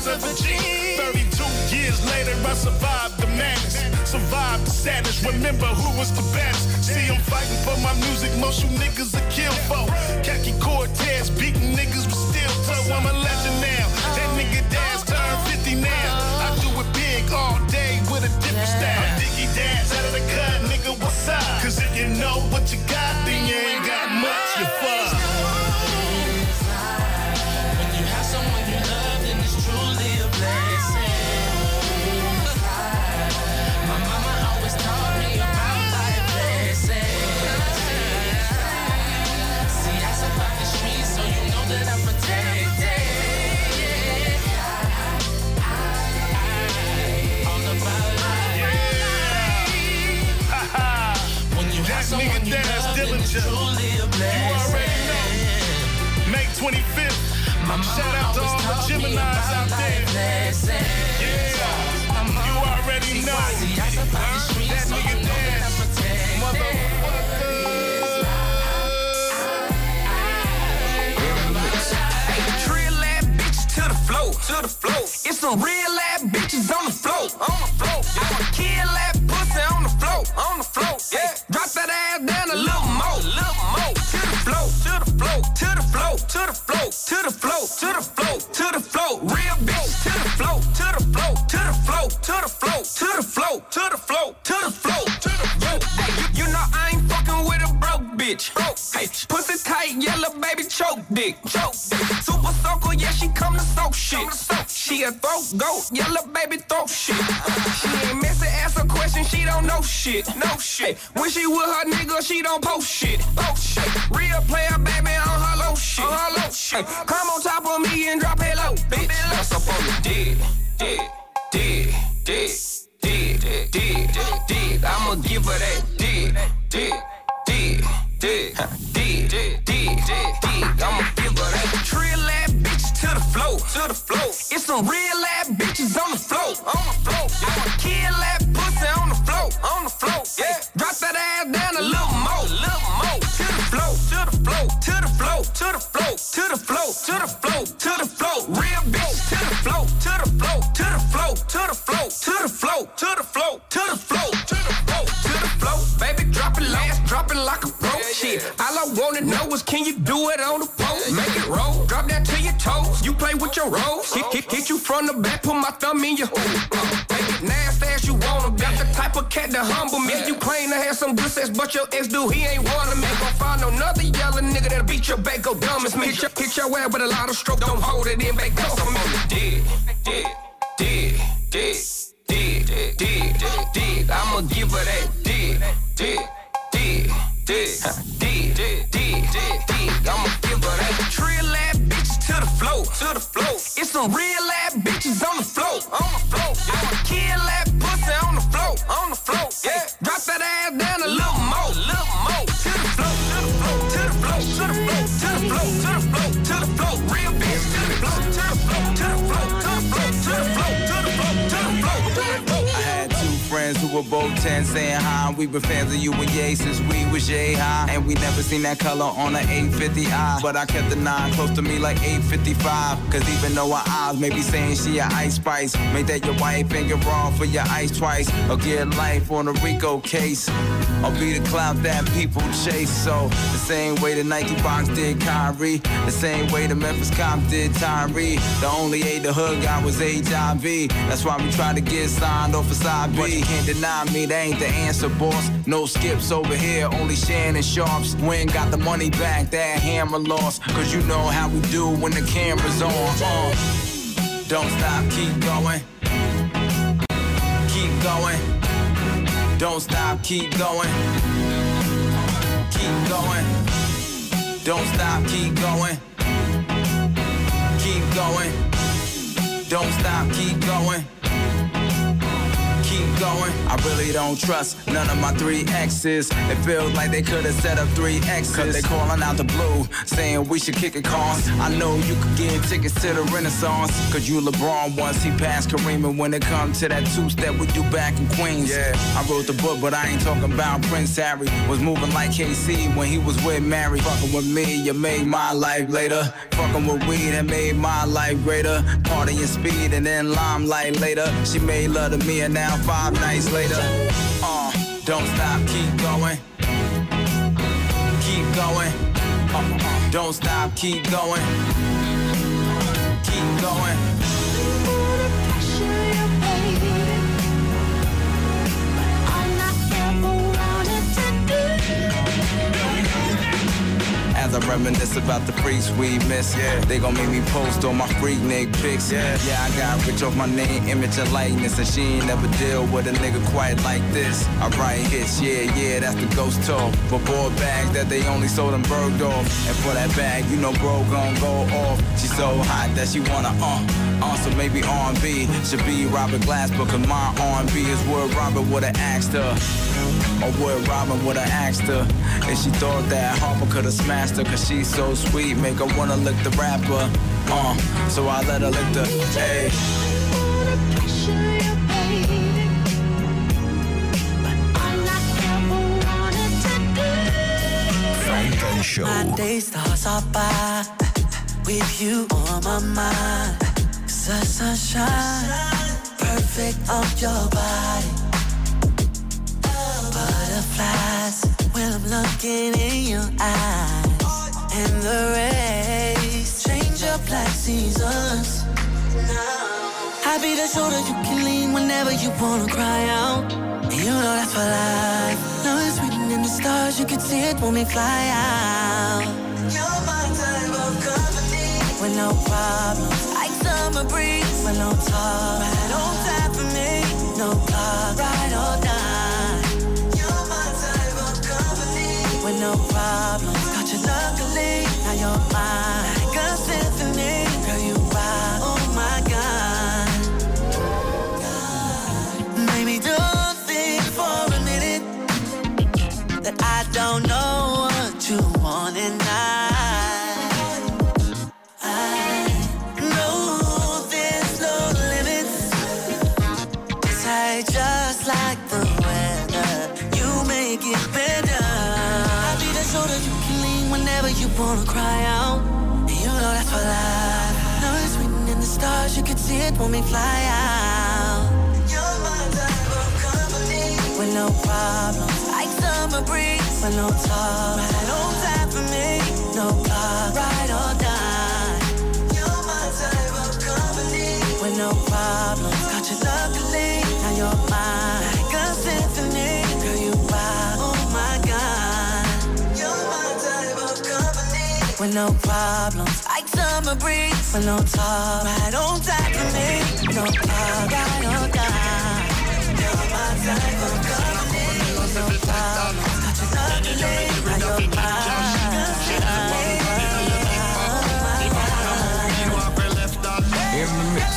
S28: Of
S29: a
S6: G. 32 years later, I survived the madness. Survived the sadness. Remember who was the best. See, I'm fighting for my music. Most you niggas are kill for. Khaki Cortez beating niggas with steel toe. I'm a legend now. That nigga Daz turned 50 now. I do it big all day with a different style. I'm Diggy dance out of the cut, nigga, what's up? Cause if you know what you got, then you ain't got much. You fuck.
S14: 25th. My
S6: Shout out to all the Geminis out there. Yeah, you already know. Huh? That nigga
S30: Daz. Motherfucker. Drillin' that bitch to the floor. It's some real ass bitches on the floor. on the flow. Yeah. I kill that pussy on the floor. on the flow. Yeah. To the flow, to the flow, to the flow, to the flow. Real bitch to the flow, to the flow, to the flow, to the flow, to the flow, to the flow, to the flow, to the flow. Hey, you, know I ain't fucking with a broke bitch. Broke, hey, pussy tight, yellow baby choke dick, choke. Super soaker, yeah she come to soak shit. She a throat goat, yellow baby throat shit. She ain't messy, ask a question, she don't know shit, no shit. When she with her nigga, she don't post shit, post shit. Real player, baby, on her low shit, on her low shit. Come on top of me and drop it low, bitch. That's up on the dead, dead, dead, dead, dead, dead, dead. I'ma give her that dead, dead, dead, dead, dead, dead, dead. I'ma give her that trill ass bitch to the flow, to the flow. It's some real ass bitches on the flow, Yeah, drop that ass down a little more, little more. To the flow, to the flow, to the flow, to the flow, to the flow, to the flow, to the flow. Real bitch to the flow, to the flow, to the flow, to the flow, to the flow, to the flow, to the flow, to the flow, to the flow. Baby, drop it last, drop it like a pro. Shit, all I wanna know is can you do it on the pole? Make it roll, drop that to your toes. Play with your rolls. Hit, hit, hit you from the back, put my thumb in your. Make it nasty as you wanna. Got the type of cat to humble me. You claim to have some good sex, but your ex dude, he ain't of me. Gon' find another yelling nigga that'll beat your back, go dumb as me. Hit your, hit your ass with a lot of stroke, don't hold it in back, go for me. Dead, dead, dead, dead, dead, dead, dead. I'ma give her that dead, dead, dead, dead, dead, dead, dead. I'ma give her that trill flow, to the flow. It's some real ass bitches on the flow, on the flow.
S31: Friends who were both 10 saying hi. We been fans of you and Ye since we was yay high. And we never seen that color on an 850i. But I kept the nine close to me like 855. Cause even though her eyes may be saying she a ice spice, make that your wife and get raw for your ice twice. Or get life on a Rico case. Or be the clout that people chase. So the same way the Nike box did Kyrie. The same way the Memphis cops did Tyree. The only A the hood got was HIV. That's why we try to get signed off for side B. You can't deny me, that ain't the answer, boss. No skips over here, only Shannon Sharpes. Win got the money back, that hammer lost. Cause you know how we do when the camera's on. Uh. Don't stop, keep going. Keep going. Don't stop, keep going. Keep going. Don't stop, keep going. Keep going. Don't stop, keep going. Keep going. I really don't trust none of my three exes. It feels like they could have set up three X's. Cause they calling out the blue, saying we should kick it cons. I know you could get tickets to the Renaissance. Cause you LeBron once he passed Kareem. And when it comes to that two step we do back in Queens. Yeah, I wrote the book, but I ain't talking about Prince Harry. Was moving like K-Ci when he was with Mary. Fucking with me, you made my life later. Fucking with weed and made my life greater. Partying speed and then limelight later. She made love to me and now five nights later. Uh, don't stop, keep going. Keep going. Uh, uh, don't stop, keep going. Keep going. I reminisce about the freaks we miss, yeah. They gon' make me post all my Freaknik pics, yeah. Yeah, I got rich off my name, image, and likeness, and she ain't never deal with a nigga quite like this. I write hits, yeah, yeah, that's the ghost talk. But boy bags that they only sold in Bergdorf. And for that bag, you know bro gon' go off. She so hot that she wanna uh, uh, so maybe R&B should be Robert Glasper, cause my R&B is what Robert would've asked her. Or what Robin would've asked her. And she thought that Harper could've smashed her, cause she's so sweet, make her wanna lick the rapper. Uh, so I let her lick the, hey.
S1: Show.
S32: My day starts off by with you on my mind. Sun, sunshine, perfect on your body. When I'm looking in your eyes. And the rays change up like seasons. I'll be the shoulder you can lean whenever you wanna cry out. You know that's for life. Love is written in the stars, you can see it when we fly out. You're my type of company. With no problems, like summer breeze. With no talk, right on time for me. No clock, ride or die. With no problems, got you luckily. Now you're mine, like a symphony. Girl, you ride, oh my God. Maybe don't think for a minute that I don't know what you whenever you wanna cry out. You know that's for life. Know it's written in the stars, you can see it when we fly out. You're my type of company. With no problems, like summer breeze. With no talk, right on time for me. No clock, ride or die. You're my type of company. With no problems, got you luckily. Now you're With no problems, like summer breeze. With no talk, right on time for me. No clock, ride or die. You're my type of company. With no problems, got you luckily. Now you're mine.
S22: In the mix.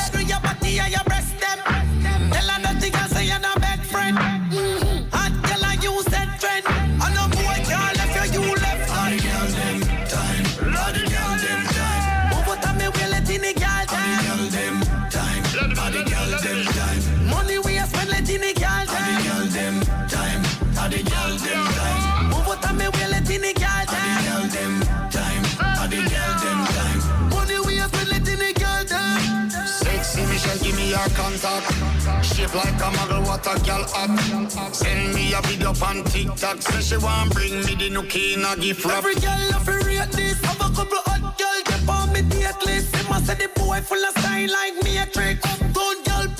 S33: Shape like a model, what a girl act. Send me a video on TikTok. Say she want bring me the nookie in a gift wrap.
S20: Every girl love to rate this. Have a couple hot girl get on me date list. Them a say the boy full of style like Matrix. Uptown girl put me on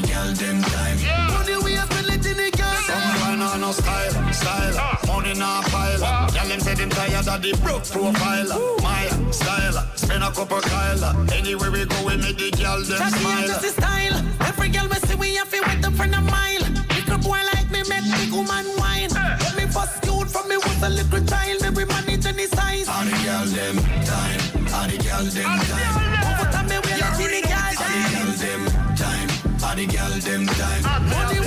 S33: the girl them time.
S20: Money we a spend, let in the girl
S33: Some boy no no style, style. Money na pile. Girl them say them tired of the broke profile. My style, spend a couple Kyle. Anywhere we go, we make the girl them
S20: Cause she
S33: smile.
S20: just the style. Every girl we see we have to wait up for a mile. Little boy like me make big woman wine. Let me first cute from me was a little child. Me we manage any size.
S33: All the girl them time, all the girl them time.
S20: Over time me we
S33: all the girl them time.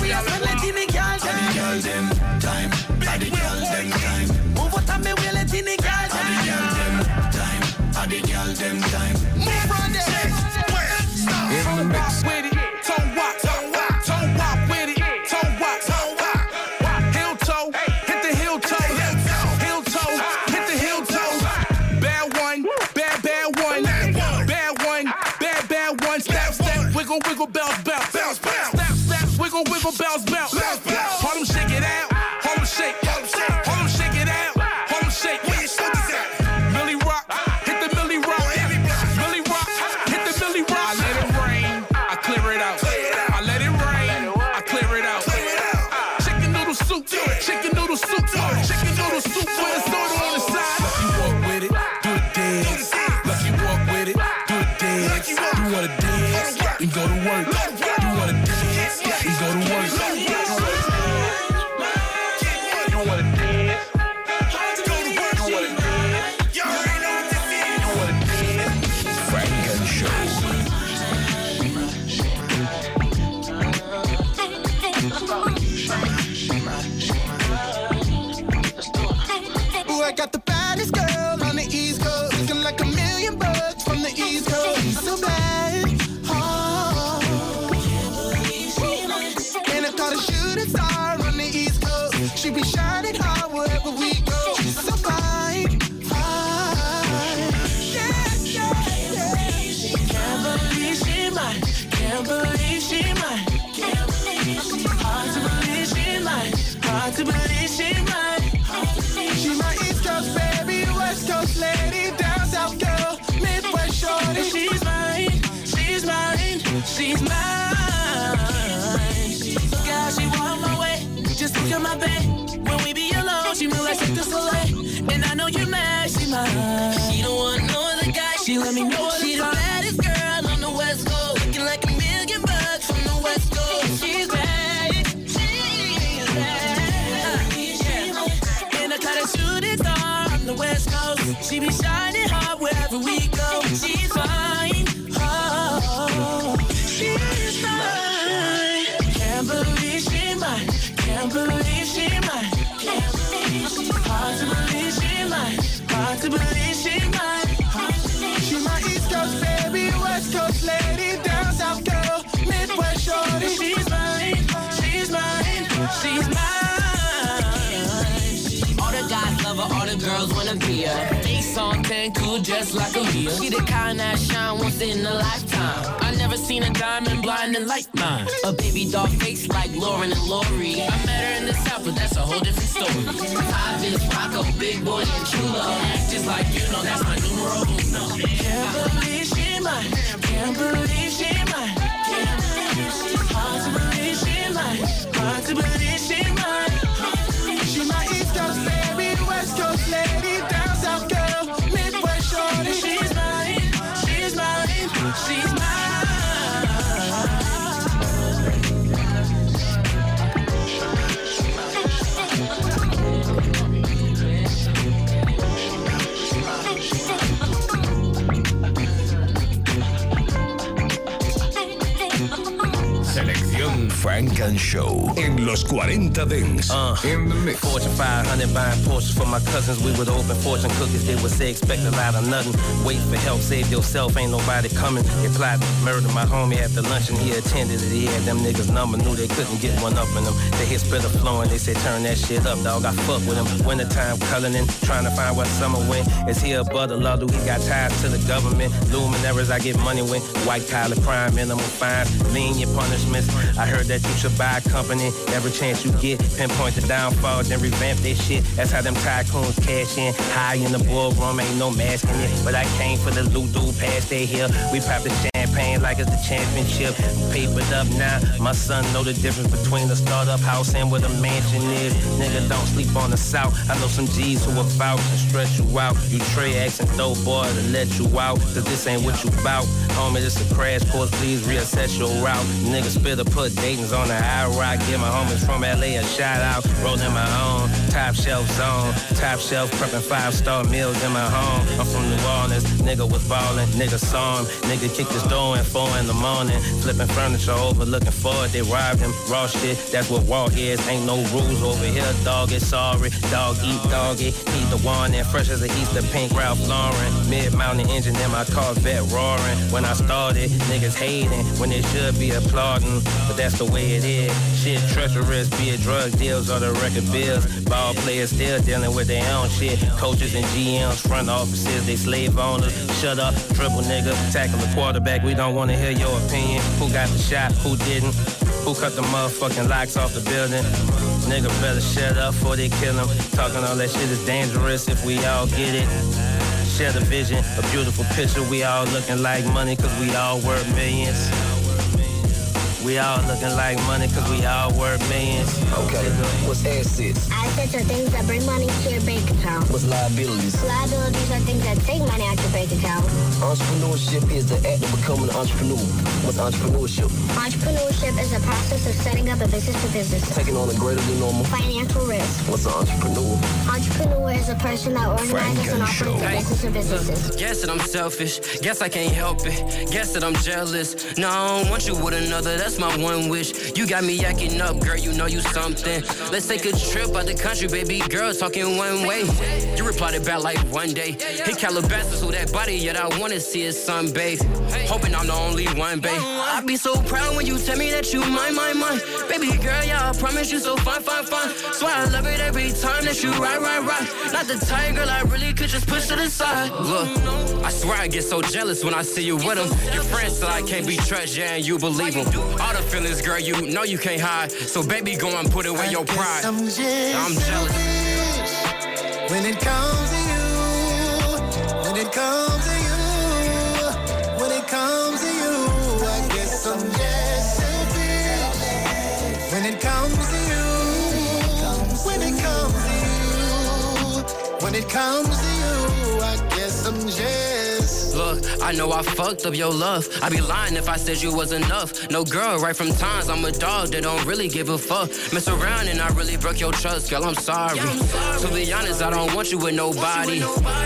S14: Bounce
S18: girls wanna be her. Face on 10, cool just like a Leah. She the kind that shine once in a lifetime. I never seen a diamond blinding like mine. A baby doll face like Lauren and Lori. I met her in the South, but that's a whole different story. Five is Rocco, big boy and love. Act just like you know that's my numero uno.
S20: Can't believe she mine. Can't believe she
S1: Funk and Show en los 40 Dance.
S9: Uh, Fortune 500 buying Porsches for my cousins. We would open fortune cookies. They would say expect a lot of nothing. Wait for help, save yourself. Ain't nobody coming. They plotted murder my homie after lunch and He attended it. He had them niggas number. Knew they couldn't get one up in them. They hit splitter flowing. They said turn that shit up, dog. I fuck with him. Wintertime coloring. Trying to find where summer went. Is he a brother love? He got ties to the government. Luminaries I get money with. White collar crime, minimum fines, lenient punishments. I heard that you should buy a company every chance you get. Pinpoint the downfall, then revamp this shit. That's how them tycoons cash in. High in the boardroom, ain't no masking it. But I came for the loot, dude, past they here. We pop the champagne champagne like it's the championship. Papered up now. My son know the difference between a startup house and what a mansion is. Nigga, don't sleep on the south. I know some G's who are about to stretch you out. You Trey X and throw boy to let you out. Cause this ain't what you bout. Homie, this a crash course. Please reassess your route. Nigga, spit or put Dayton's on the high rock. Give my homies from LA a shout out. Rolling my own. Top shelf zone. Top shelf prepping five star meals in my home. I'm from New Orleans. Nigga was ballin'. Nigga saw him. Nigga kicked his door four in the morning. Flipping furniture over, looking for it. They robbed him. Raw shit. That's what walk is. Ain't no rules over here. Dog is sorry. Dog eat doggy. Eat the one and fresh as a Easter pink Ralph Lauren. Mid mountain engine in my Corvette roaring. When I started, niggas hating when they should be applauding. But that's the way it is. Shit treacherous, be it drug deals or the record bills. Ball players still dealing with their own shit. Coaches and GMs, front offices, they slave owners. Shut up, triple nigga, tackle the quarterback. We don't wanna hear your opinion. Who got the shot? Who didn't? Who cut the motherfucking locks off the building? Nigga better shut up before they kill him. Talking all that shit is dangerous if we all get it. Share the vision, a beautiful picture. We all looking like money cause we all worth millions. We all looking like money cause we all worth millions.
S34: Okay, what's assets?
S35: Assets are things that bring money to your bank account.
S34: What's liabilities?
S35: Liabilities are things that take money out your bank account.
S34: Entrepreneurship is the act of becoming an entrepreneur. What's entrepreneurship?
S35: Entrepreneurship is the process of setting up a business to business.
S34: Taking on a greater than normal
S35: Financial risk.
S34: What's an entrepreneur?
S35: Entrepreneur is a person that organizes and operates a business or businesses.
S36: Guess that I'm selfish. Guess I can't help it. Guess that I'm jealous. No, I don't want you with another. That's my one wish. You got me acting up, girl. You know you something. Let's take a trip out the country, baby girl. Talking one way. You replied it back like one day. Hit Calabasas with that body, yet I wanna see it sunbathe. Hoping I'm the only one, babe. I'd be so proud when you tell me that you mine, mine, mine. Baby girl, yeah, I promise you so fine, fine, fine. Swear I love it every time that you ride, ride, ride. Not the type, girl, I really could just push to the side. Look, I swear I get so jealous when I see you with them. Your friends say I can't be trusted, yeah, and you believe them. All the feelings, girl, you know you can't hide. So baby, go and put away your pride.
S37: I'm jealous.
S36: I'm jealous.
S37: When it comes to you, when it comes to you, when it comes to you, I guess I'm just selfish. When it comes to you, when it comes to you, when it comes to you, I
S36: know I fucked up your love. I'd be lying if I said you was enough. No girl, right from times I'm a dog that don't really give a fuck. Mess around and I really broke your trust, girl. I'm sorry. To be honest, I don't want you with nobody.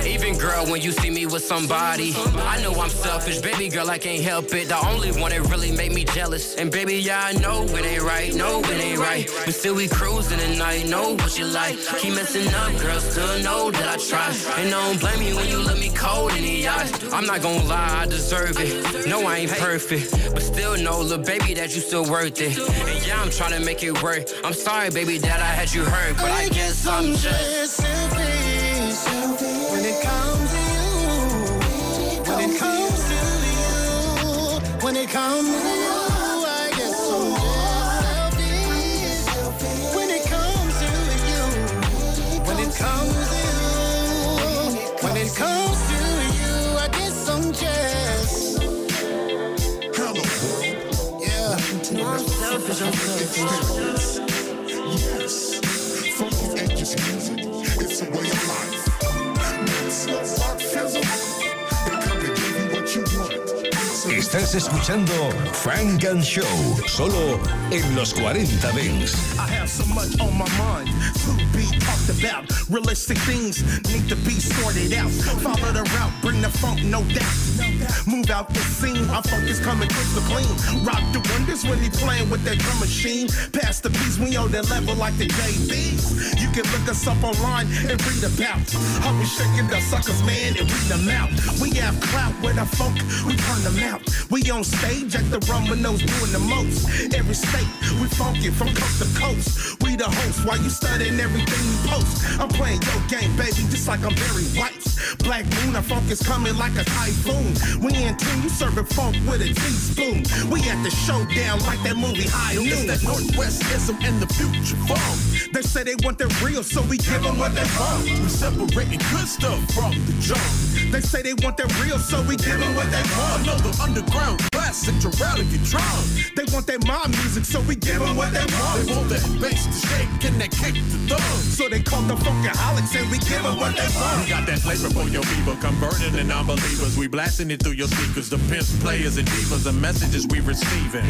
S36: Even girl, when you see me with somebody, I know I'm selfish, baby girl. I can't help it. The only one that really made me jealous. And baby, yeah, I know it ain't right. No, it ain't right. But still we cruising at night. Know what you like. Keep messing up, girl. Still know that I try. And I don't blame you when you look me cold in the eyes. I'm not gonna lie, I deserve it. No, I ain't perfect, but still know, little baby, that you still worth it. And yeah, I'm trying to make it work. I'm sorry, baby, that I had you hurt, but I guess I'm just.
S37: selfish. When it comes to you, when it comes to you, when it comes to you,
S33: Yes. Funky edges music. It's a way
S1: Estás escuchando Funk and Show, solo en los 40 Dance.
S6: I have so much on my mind to be talked about. Realistic things need to be sorted out. Follow the route, bring the funk, no doubt. Move out the scene, our funk is coming crystal clean. Rock the wonders when he playing with that drum machine. Pass the piece, we on that level like the JBs. You can look us up online and read about how we shaking the suckers, man, and read them out. We have clout with our funk, we turn them out. We on stage at the Rumble doing the most. Every state, we funky from coast to coast. We the host while you studying everything we post. I'm playing your game, baby, just like I'm Barry White. Black moon, our funk is coming like a typhoon. We in tune, you serving funk with a teaspoon. We at the showdown like that movie High Noon. It's that Northwestism and the future funk. They say they want that real, so we give them what they want. We separating good stuff from the junk. They say they want that real, so we give them what they want. Another underground classic.
S38: to rally your drum.
S6: They want their mom music, so we give them what they want.
S38: They want that bass shake and that kick to thumb.
S6: So they call the funkaholics and we give them what they want.
S38: We got that flavor for your people, converting to non-believers. We blasting it through your speakers. The pimps, players, and divas, the messages we receiving.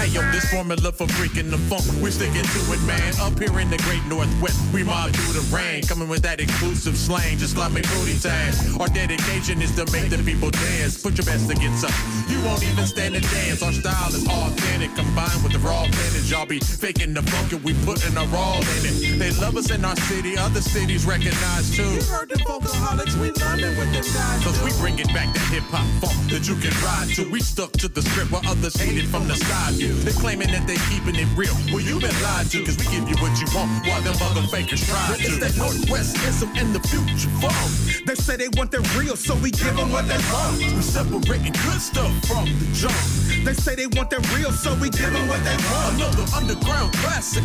S38: Hey yo, this formula for freaking the funk, we're sticking to it, man. Up here in the great northwest, we mob through the rain, coming with that exclusive slang, just like me booty tag. Our dedication is to make the people dance. Put your best against us. You won't even stand a dance. Our style is authentic, combined with the raw vintage. Y'all be faking the funk and we putting our all in it. They love us in our city, other cities recognize too. You heard the vocaholics, we London with them guys. Cause we bring it back that hip hop funk that you can ride to. We stuck to the script while others hate it from the side view. They claiming that they keeping it real. Well, you been lied to, cause we give you what you want while them other fakers try to. It's that Northwest ism and the future funk.
S6: They say they want the real, so we give them what they want.
S38: We separating good stuff from the junk.
S6: They say they want the real, so we give them what they want.
S38: Another underground classic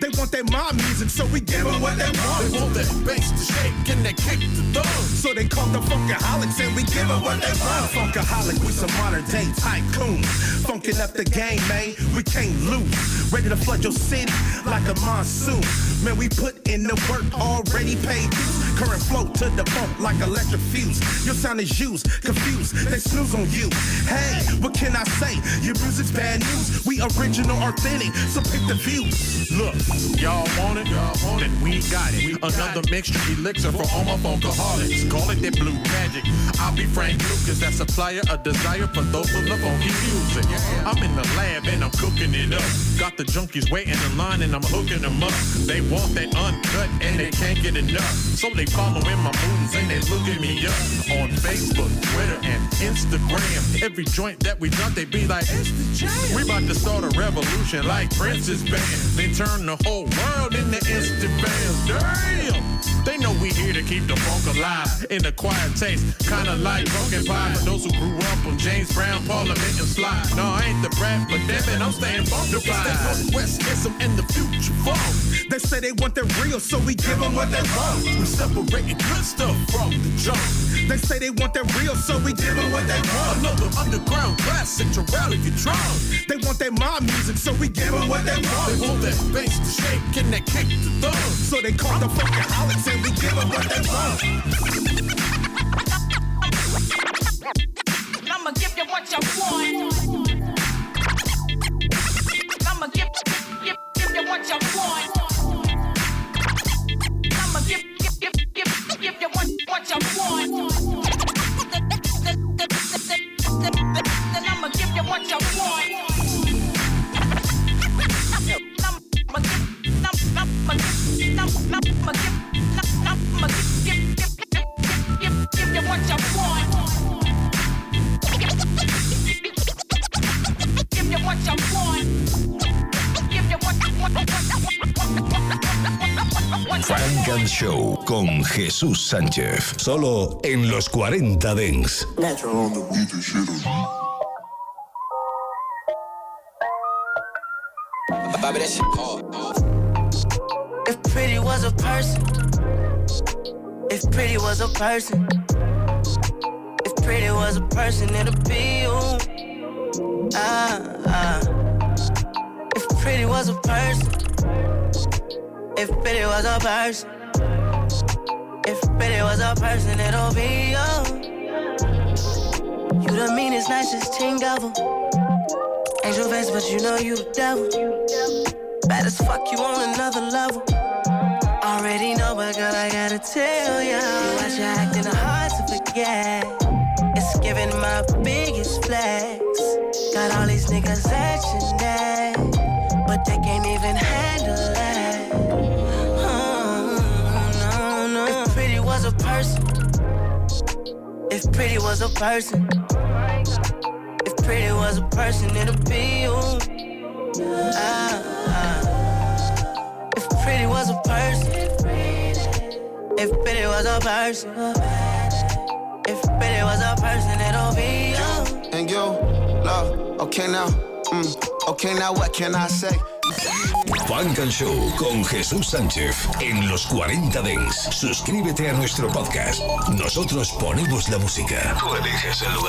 S6: They want their mom music, so we give them what they want.
S38: They want that bass to shake and that kick to thumb.
S6: So they call the funkaholics and we give them what they want. Funkaholic, we some modern day tycoons. Funking up the game, man, we can't lose. Ready to flood your city like a monsoon. Man, we put in the work, already paid dues. Current flow to the funk like electric fuse. Your sound is used, confused, they snooze on you. Hey, what can I say? Your music's bad news. We original, authentic, so pick the views.
S38: Look, y'all want it? Y'all want it? We got it. Another mixture elixir for all my funkaholics. Call it that blue magic. I'll be Frank Lucas, that supplier, of desire for those who love funky music. I'm in the lab and I'm cooking it up. Got the junkies waiting in line and I'm hooking them up. They want that uncut and they can't get enough. So they following my moves and they looking me up on Facebook, Twitter, and Instagram. Every joint that we drop, they be like, it's the jam. We about to start a revolution like Prince's band. They turn the whole world into instant fans. Damn! They know we here to keep the funk alive in the quiet taste, kinda like broken pie for those who grew up on James Brown, Parliament, and Sly. No, I ain't the brat, but damn it, I'm staying funkified. Northwestism and the future funk.
S6: They say they want the real, so we give them what they want.
S38: We separating good stuff from the junk.
S6: They say they want the real, so we give them what they want.
S38: Another underground classic to rally your drum.
S6: They want their mom music, so we give them what they want.
S38: They want that bass to shake and that kick to thumb.
S6: So they call the funkaholics and we give them what they want.
S14: I'ma give you what you want. I'ma give, give, give you what you want. I'ma give, give, give, give, give you what, what you want. I'ma give you what you want. I'ma give, I'ma give, I'ma give,
S1: Frank and Show con Jesús Sánchez. Solo en los 40 Dents.
S20: If pretty was a person, pretty was a person, if pretty was a person, it'd be you. Ah, ah. If pretty was a person, if pretty was a person, if pretty was a person, it'll be you. You the meanest, nicest thing ever. Angel face, but you know you the devil. Bad as fuck, you on another level. Already know, but girl, I gotta tell ya. You watch you acting hard to forget. It's giving my biggest flex. Got all these niggas at your neck, but they can't even handle that. Oh, no, no. If pretty was a person, if pretty was a person, if pretty was a person, it'd be you. Ah, ah. Pretty was a person, if pretty was a person, if pretty was a person, it'll be you.
S39: And you, love, okay now, mm, okay now what can I say?
S1: Funk and Show con Jesús Sánchez en los 40 Dents. Suscríbete a nuestro podcast. Nosotros ponemos la música. Tú eliges el lugar.